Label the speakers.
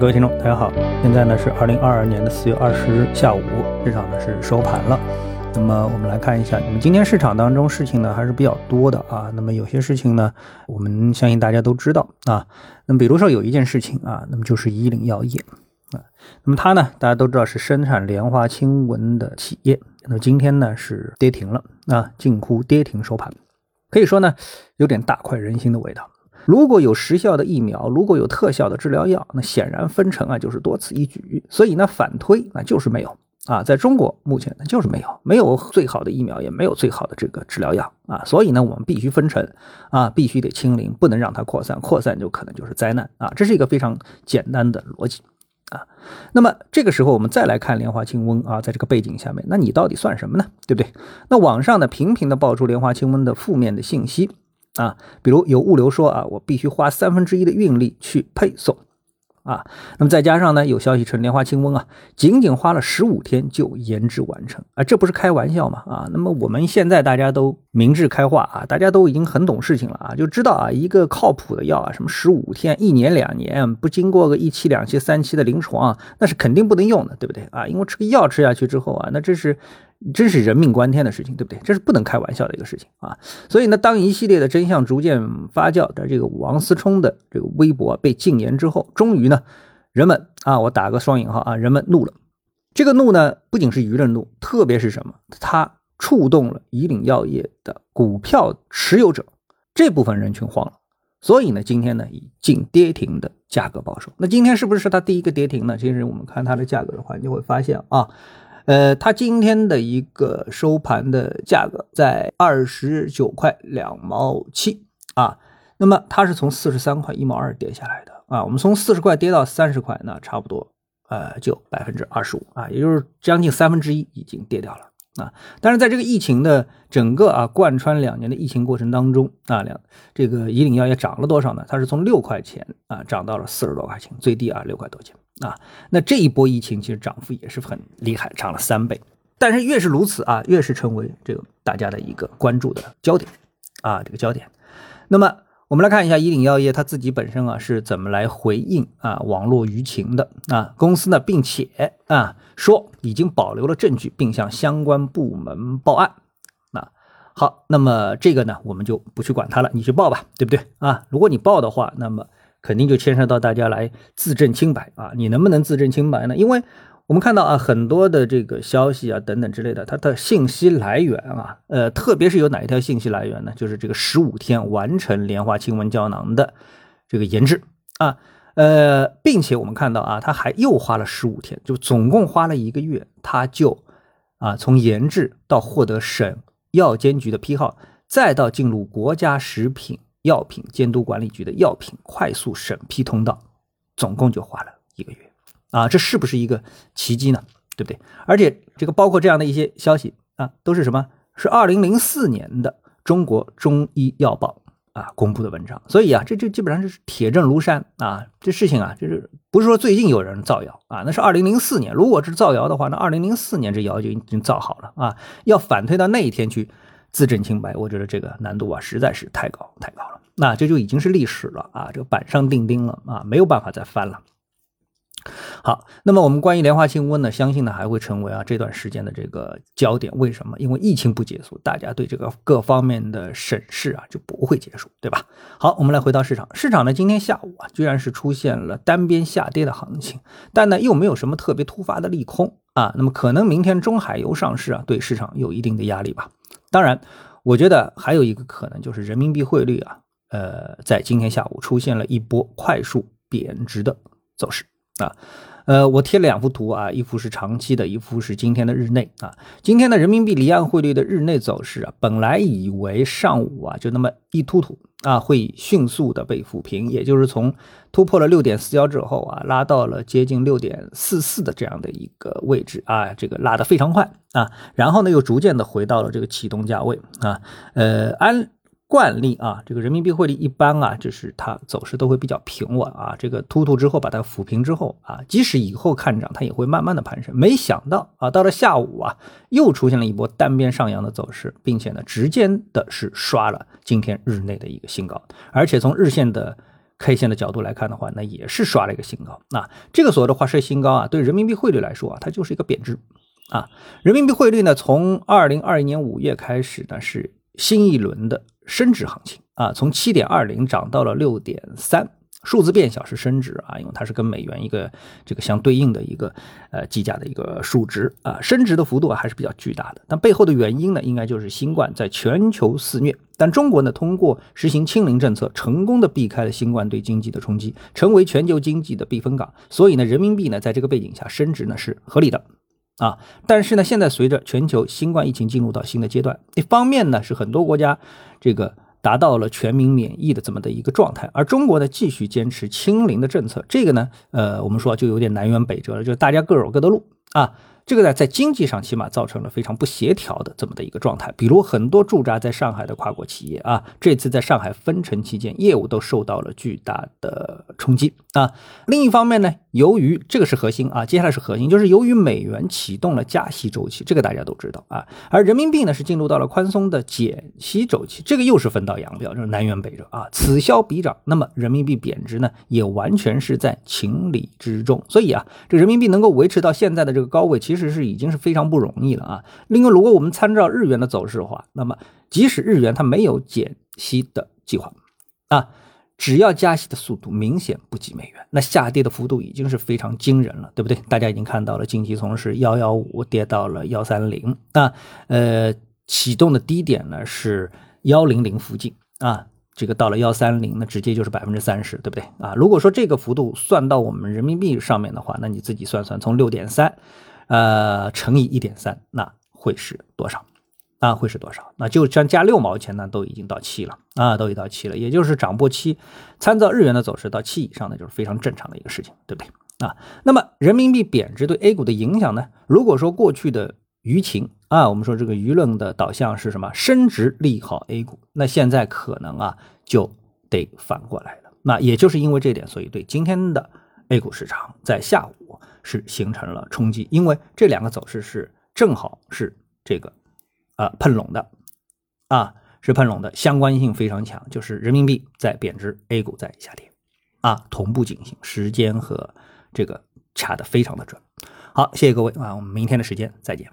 Speaker 1: 各位听众，大家好，现在呢是二零二二年的四月二十日下午，市场呢是收盘了。那么我们来看一下，那么今天市场当中事情呢还是比较多的啊。那么有些事情呢，我们相信大家都知道啊。那么比如说有一件事情啊，那么就是以岭药业啊。那么它呢，大家都知道是生产莲花清瘟的企业。那么今天呢是跌停了啊，近乎跌停收盘，可以说呢有点大快人心的味道。如果有时效的疫苗，如果有特效的治疗药，那显然分成啊就是多此一举。所以呢，反推那就是没有啊，在中国目前呢就是没有，没有最好的疫苗，也没有最好的这个治疗药啊。所以呢，我们必须分成啊，必须得清零，不能让它扩散，扩散就可能就是灾难啊。这是一个非常简单的逻辑啊。那么这个时候我们再来看莲花清瘟啊，在这个背景下面，那你到底算什么呢？对不对？那网上呢频频的爆出莲花清瘟的负面的信息。啊，比如有物流说啊，我必须花三分之一的运力去配送，啊，那么再加上呢，有消息称莲花清瘟啊，仅仅花了十五天就研制完成，啊，这不是开玩笑嘛？啊，那么我们现在大家都明智开化啊，大家都已经很懂事情了啊，就知道啊，一个靠谱的药啊，什么十五天、一年、两年不经过个一期、两期、三期的临床，那是肯定不能用的，对不对啊？因为这个药吃下去之后啊，那这是。真是人命关天的事情，对不对？这是不能开玩笑的一个事情啊！所以呢，当一系列的真相逐渐发酵的这个王思聪的这个微博被禁言之后，终于呢，人们啊，我打个双引号啊，人们怒了。这个怒呢，不仅是舆论怒，特别是什么？它触动了以岭药业的股票持有者这部分人群慌了。所以呢，今天呢，以近跌停的价格报收。那今天是不是它第一个跌停呢？其实我们看它的价格的话，你就会发现啊。呃，它今天的一个收盘的价格在二十九块两毛七啊，那么它是从四十三块一毛二跌下来的啊，我们从四十块跌到三十块，那差不多呃就百分之二十五啊，也就是将近三分之一已经跌掉了。啊。但是在这个疫情的整个啊贯穿两年的疫情过程当中啊，两这个以岭药业涨了多少呢？它是从六块钱啊涨到了四十多块钱，最低啊六块多钱。啊，那这一波疫情其实涨幅也是很厉害，涨了三倍。但是越是如此啊，越是成为这个大家的一个关注的焦点啊，这个焦点。那么我们来看一下以岭药业它自己本身啊是怎么来回应啊网络舆情的啊？公司呢，并且啊说已经保留了证据，并向相关部门报案。那好，那么这个呢，我们就不去管它了，你去报吧，对不对啊？如果你报的话，那么。肯定就牵涉到大家来自证清白啊！你能不能自证清白呢？因为我们看到啊，很多的这个消息啊等等之类的，它的信息来源啊，呃，特别是有哪一条信息来源呢？就是这个十五天完成莲花清瘟胶囊的这个研制啊，呃，并且我们看到啊，他还又花了十五天，就总共花了一个月，他就啊从研制到获得省药监局的批号，再到进入国家食品。药品监督管理局的药品快速审批通道，总共就花了一个月啊！这是不是一个奇迹呢？对不对？而且这个包括这样的一些消息啊，都是什么？是二零零四年的《中国中医药报》啊公布的文章。所以啊，这这基本上就是铁证如山啊！这事情啊，就是不是说最近有人造谣啊？那是二零零四年。如果是造谣的话，那二零零四年这谣就已经造好了啊！要反推到那一天去自证清白，我觉得这个难度啊实在是太高太高了。那这就已经是历史了啊，这个板上钉钉了啊，没有办法再翻了。好，那么我们关于莲花清瘟呢，相信呢还会成为啊这段时间的这个焦点。为什么？因为疫情不结束，大家对这个各方面的审视啊就不会结束，对吧？好，我们来回到市场，市场呢今天下午啊居然是出现了单边下跌的行情，但呢又没有什么特别突发的利空啊。那么可能明天中海油上市啊，对市场有一定的压力吧。当然，我觉得还有一个可能就是人民币汇率啊。呃，在今天下午出现了一波快速贬值的走势啊，呃，我贴了两幅图啊，一幅是长期的，一幅是今天的日内啊。今天的人民币离岸汇率的日内走势啊，本来以为上午啊就那么一突突啊，会迅速的被抚平，也就是从突破了六点四幺之后啊，拉到了接近六点四四的这样的一个位置啊，这个拉得非常快啊，然后呢又逐渐的回到了这个启动价位啊，呃，按。惯例啊，这个人民币汇率一般啊，就是它走势都会比较平稳啊。这个突突之后把它抚平之后啊，即使以后看涨，它也会慢慢的攀升。没想到啊，到了下午啊，又出现了一波单边上扬的走势，并且呢，直接的是刷了今天日内的一个新高，而且从日线的 K 线的角度来看的话，那也是刷了一个新高。那这个所谓的话是新高啊，对人民币汇率来说啊，它就是一个贬值啊。人民币汇率呢，从二零二一年五月开始呢，是新一轮的升值行情啊，从七点二零涨到了六点三。数字变小是升值啊，因为它是跟美元一个这个相对应的一个呃计价的一个数值啊，升值的幅度还是比较巨大的。但背后的原因呢，应该就是新冠在全球肆虐，但中国呢通过实行清零政策，成功的避开了新冠对经济的冲击，成为全球经济的避风港。所以呢，人民币呢在这个背景下升值呢是合理的啊。但是呢，现在随着全球新冠疫情进入到新的阶段，一方面呢是很多国家这个。达到了全民免疫的这么的一个状态，而中国呢继续坚持清零的政策，这个呢，呃，我们说就有点南辕北辙了，就是大家各走各的路啊。这个呢，在经济上起码造成了非常不协调的这么的一个状态。比如很多驻扎在上海的跨国企业啊，这次在上海封城期间，业务都受到了巨大的冲击啊。另一方面呢，由于这个是核心啊，接下来是核心，就是由于美元启动了加息周期，这个大家都知道啊，而人民币呢是进入到了宽松的减息周期，这个又是分道扬镳，就是南辕北辙啊。此消彼长，那么人民币贬值呢，也完全是在情理之中。所以啊，这人民币能够维持到现在的这个高位，其实。其实是已经是非常不容易了啊！另外，如果我们参照日元的走势的话，那么即使日元它没有减息的计划啊，只要加息的速度明显不及美元，那下跌的幅度已经是非常惊人了，对不对？大家已经看到了，近期从是幺幺五跌到了幺三零啊，呃，启动的低点呢是幺零零附近啊。这个到了幺三零，那直接就是百分之三十，对不对啊？如果说这个幅度算到我们人民币上面的话，那你自己算算，从六点三。呃，乘以一点三，那会是多少？啊，会是多少？那就像加六毛钱呢，都已经到七了啊，都已到七了，也就是涨波期，参照日元的走势到七以上呢，就是非常正常的一个事情，对不对？啊，那么人民币贬值对 A 股的影响呢？如果说过去的舆情啊，我们说这个舆论的导向是什么？升值利好 A 股，那现在可能啊就得反过来了。那也就是因为这点，所以对今天的 A 股市场在下午。是形成了冲击，因为这两个走势是正好是这个啊碰拢的啊，是碰拢的，相关性非常强，就是人民币在贬值，A 股在下跌啊，同步进行，时间和这个掐的非常的准。好，谢谢各位啊，我们明天的时间再见。